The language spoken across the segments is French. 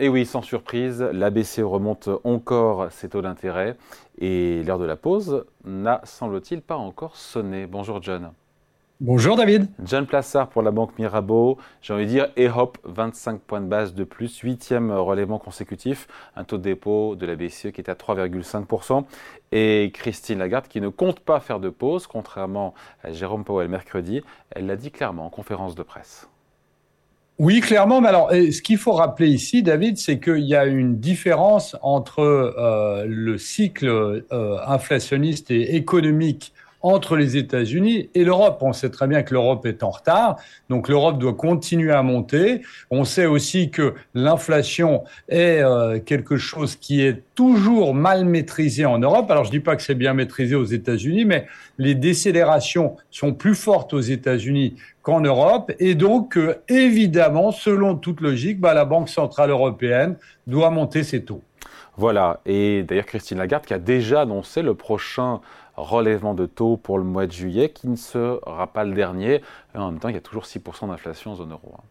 Et oui, sans surprise, la BCE remonte encore ses taux d'intérêt et l'heure de la pause n'a, semble-t-il, pas encore sonné. Bonjour John. Bonjour David. John Plassard pour la Banque Mirabeau. J'ai envie de dire, et hop, 25 points de base de plus, huitième relèvement consécutif, un taux de dépôt de la BCE qui est à 3,5%. Et Christine Lagarde qui ne compte pas faire de pause, contrairement à Jérôme Powell mercredi. Elle l'a dit clairement en conférence de presse. Oui, clairement. Mais alors, ce qu'il faut rappeler ici, David, c'est qu'il y a une différence entre euh, le cycle euh, inflationniste et économique entre les États-Unis et l'Europe. On sait très bien que l'Europe est en retard, donc l'Europe doit continuer à monter. On sait aussi que l'inflation est euh, quelque chose qui est toujours mal maîtrisé en Europe. Alors je dis pas que c'est bien maîtrisé aux États-Unis, mais les décélérations sont plus fortes aux États-Unis qu'en Europe, et donc euh, évidemment, selon toute logique, bah, la Banque centrale européenne doit monter ses taux. Voilà, et d'ailleurs Christine Lagarde qui a déjà annoncé le prochain relèvement de taux pour le mois de juillet, qui ne sera pas le dernier. en même temps, il y a toujours 6% d'inflation en zone euro. Hein.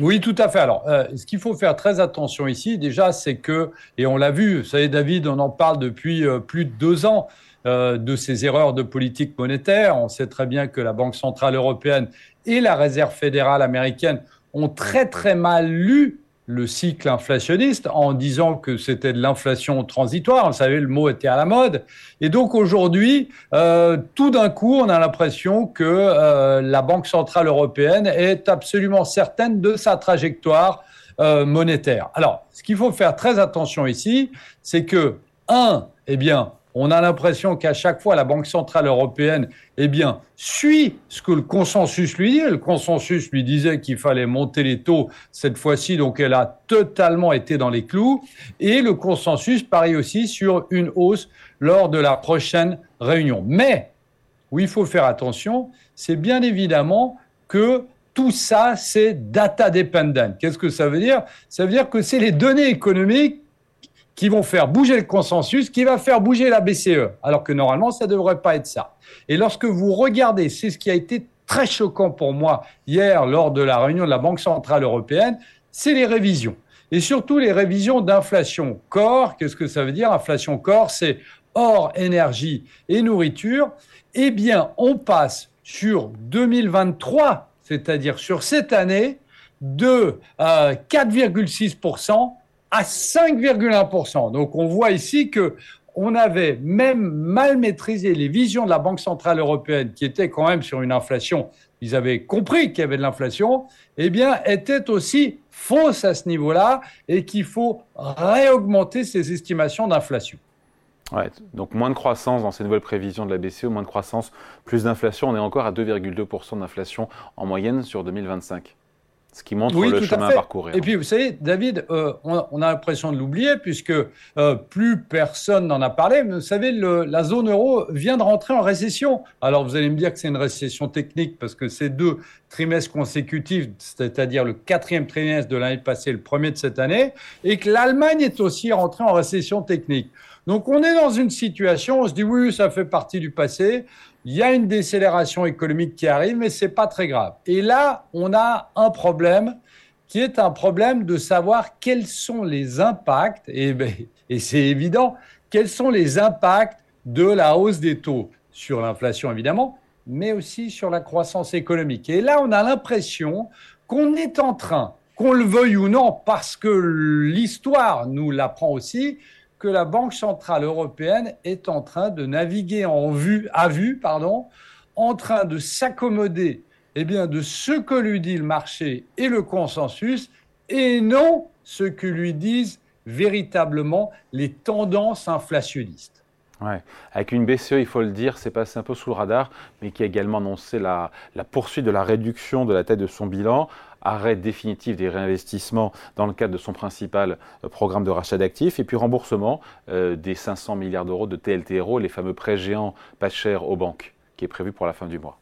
Oui, tout à fait. Alors, euh, ce qu'il faut faire très attention ici, déjà, c'est que, et on l'a vu, vous savez, David, on en parle depuis euh, plus de deux ans euh, de ces erreurs de politique monétaire. On sait très bien que la Banque centrale européenne et la Réserve fédérale américaine ont très très mal lu le cycle inflationniste en disant que c'était de l'inflation transitoire. Vous savez, le mot était à la mode. Et donc aujourd'hui, euh, tout d'un coup, on a l'impression que euh, la Banque centrale européenne est absolument certaine de sa trajectoire euh, monétaire. Alors, ce qu'il faut faire très attention ici, c'est que, un, eh bien, on a l'impression qu'à chaque fois, la Banque centrale européenne, eh bien, suit ce que le consensus lui dit. Le consensus lui disait qu'il fallait monter les taux cette fois-ci, donc elle a totalement été dans les clous. Et le consensus parie aussi sur une hausse lors de la prochaine réunion. Mais, où il faut faire attention, c'est bien évidemment que tout ça, c'est data dependent. Qu'est-ce que ça veut dire? Ça veut dire que c'est les données économiques qui vont faire bouger le consensus, qui va faire bouger la BCE, alors que normalement, ça ne devrait pas être ça. Et lorsque vous regardez, c'est ce qui a été très choquant pour moi hier lors de la réunion de la Banque Centrale Européenne, c'est les révisions. Et surtout les révisions d'inflation corps. Qu'est-ce que ça veut dire Inflation corps, c'est hors énergie et nourriture. Eh bien, on passe sur 2023, c'est-à-dire sur cette année, de 4,6% euh, à 5,1%. Donc on voit ici que on avait même mal maîtrisé les visions de la Banque centrale européenne, qui était quand même sur une inflation, ils avaient compris qu'il y avait de l'inflation, eh bien, était aussi fausse à ce niveau-là et qu'il faut réaugmenter ces estimations d'inflation. Ouais, donc moins de croissance dans ces nouvelles prévisions de la BCE, moins de croissance, plus d'inflation. On est encore à 2,2% d'inflation en moyenne sur 2025. Ce qui montre le chemin à, parcourir. Et puis, vous savez, David, euh, on, a l'impression de l'oublier puisque euh, plus personne n'en a parlé. Mais vous savez, la zone euro vient de rentrer en récession. Alors, vous allez me dire que c'est une récession technique parce que c'est deux trimestres consécutifs, c'est-à-dire le quatrième trimestre de l'année passée, le premier de cette année, et que l'Allemagne est aussi rentrée en récession technique. Donc, on est dans une situation, on se dit oui, ça fait partie du passé il y a une décélération économique qui arrive, mais c'est pas très grave. Et là, on a un problème qui est un problème de savoir quels sont les impacts, et, ben, et c'est évident, quels sont les impacts de la hausse des taux sur l'inflation, évidemment, mais aussi sur la croissance économique. Et là, on a l'impression qu'on est en train, qu'on le veuille ou non, parce que l'histoire nous l'apprend aussi, que la Banque centrale européenne est en train de naviguer à vue, pardon, en train de s'accommoder eh bien, de ce que lui dit le marché et le consensus, et non ce que lui disent véritablement les tendances inflationnistes. Avec une BCE, il faut le dire, c'est passé un peu sous le radar, mais qui a également annoncé la, la, poursuite de la réduction de la tête de son bilan, arrêt définitif des réinvestissements dans le cadre de son principal euh, programme de rachat d'actifs, et puis remboursement euh, des 500 milliards d'euros de TLTRO, les fameux prêts géants pas chers aux banques, qui est prévu pour la fin du mois.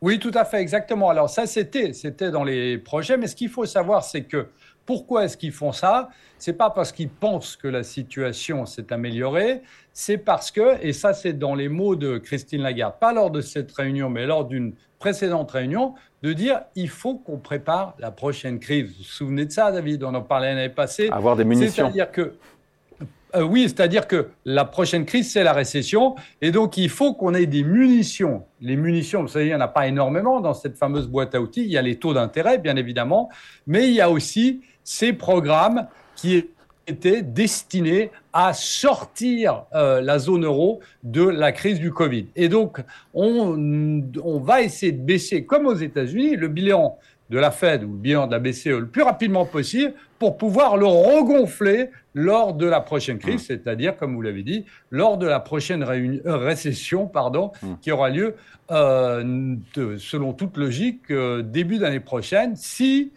Oui, tout à fait, exactement. Alors ça, c'était, c'était dans les projets, mais ce qu'il faut savoir, c'est que pourquoi est-ce qu'ils font ça? C'est pas parce qu'ils pensent que la situation s'est améliorée, c'est parce que, et ça c'est dans les mots de Christine Lagarde, pas lors de cette réunion, mais lors d'une précédente réunion, de dire il faut qu'on prépare la prochaine crise. Vous vous souvenez de ça, David? On en parlait l'année passée. Avoir des munitions. C'est-à-dire que euh, oui, c'est-à-dire que la prochaine crise, c'est la récession. Et donc, il faut qu'on ait des munitions. Les munitions, vous savez, il n'y en a pas énormément dans cette fameuse boîte à outils. Il y a les taux d'intérêt, bien évidemment, mais il y a aussi ces programmes qui étaient destinés à sortir euh, la zone euro de la crise du Covid. Et donc, on, on va essayer de baisser, comme aux États-Unis, le bilan de la Fed ou bien de la BCE le plus rapidement possible pour pouvoir le regonfler lors de la prochaine crise, mmh. c'est-à-dire, comme vous l'avez dit, lors de la prochaine euh, récession pardon, mmh. qui aura lieu, euh, selon toute logique, euh, début d'année prochaine, si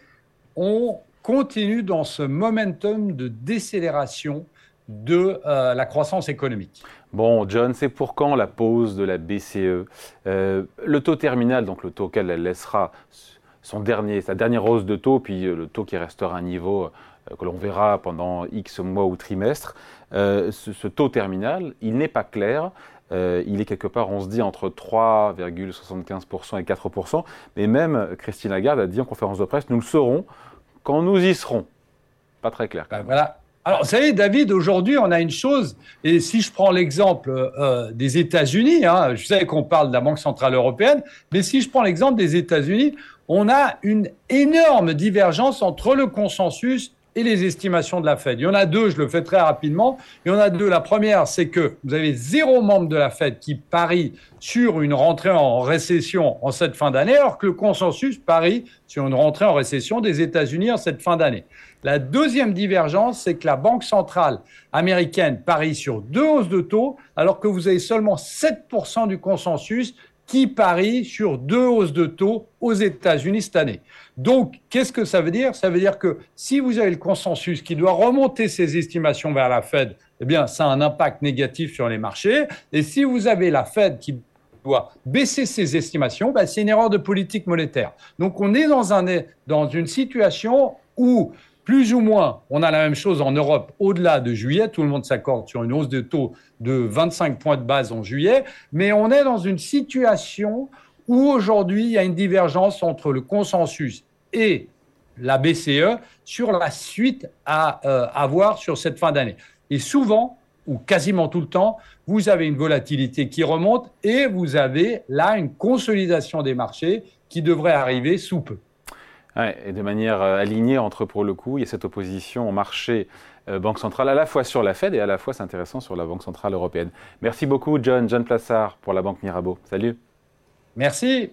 on continue dans ce momentum de décélération de la croissance économique. Bon, John, c'est pour quand la pause de la BCE Le taux terminal, donc le taux auquel elle laissera son dernier, sa dernière hausse de taux, puis euh, le taux qui restera à un niveau euh, que l'on verra pendant X mois ou trimestres, euh, ce, taux terminal, il n'est pas clair. il est quelque part, on se dit, entre 3,75% et 4%. Mais même Christine Lagarde a dit en conférence de presse, nous le saurons quand nous y serons. Pas très clair. Ben voilà. Alors, vous savez, David, aujourd'hui, on a une chose, et si je prends l'exemple des États-Unis, hein, je sais qu'on parle de la Banque Centrale Européenne, mais si je prends l'exemple des États-Unis, on a une énorme divergence entre le consensus et les estimations de la Fed. Il y en a deux, je le fais très rapidement. Il y en a deux. La première, c'est que vous avez zéro membre de la Fed qui parie sur une rentrée en récession en cette fin d'année, alors que le consensus parie sur une rentrée en récession des États-Unis en cette fin d'année. La deuxième divergence, c'est que la Banque centrale américaine parie sur deux hausses de taux, alors que vous avez seulement 7% du consensus qui parie sur deux hausses de taux aux États-Unis cette année. Donc, qu'est-ce que ça veut dire? Ça veut dire que si vous avez le consensus qui doit remonter ses estimations vers la Fed, eh bien, ça a un impact négatif sur les marchés. Et si vous avez la Fed qui doit baisser ses estimations, ben, c'est une erreur de politique monétaire. Donc, on est dans, un, dans une situation où plus ou moins, on a la même chose en Europe au-delà de juillet. Tout le monde s'accorde sur une hausse de taux de 25 points de base en juillet. Mais on est dans une situation où aujourd'hui, il y a une divergence entre le consensus et la BCE sur la suite à euh, avoir sur cette fin d'année. Et souvent, ou quasiment tout le temps, vous avez une volatilité qui remonte et vous avez là une consolidation des marchés qui devrait arriver sous peu et de manière euh, alignée entre, pour le coup, il y a cette opposition au marché euh, Banque centrale, à la fois sur la Fed et à la fois, c'est intéressant, sur la Banque centrale européenne. Merci beaucoup, John, John Plassard, pour la Banque Mirabeau. Salut. Merci.